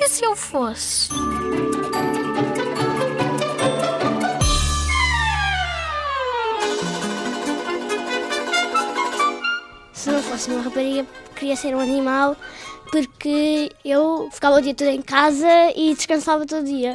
E se eu fosse? Se não fosse uma rapariga, queria ser um animal porque eu ficava o dia todo em casa e descansava todo dia.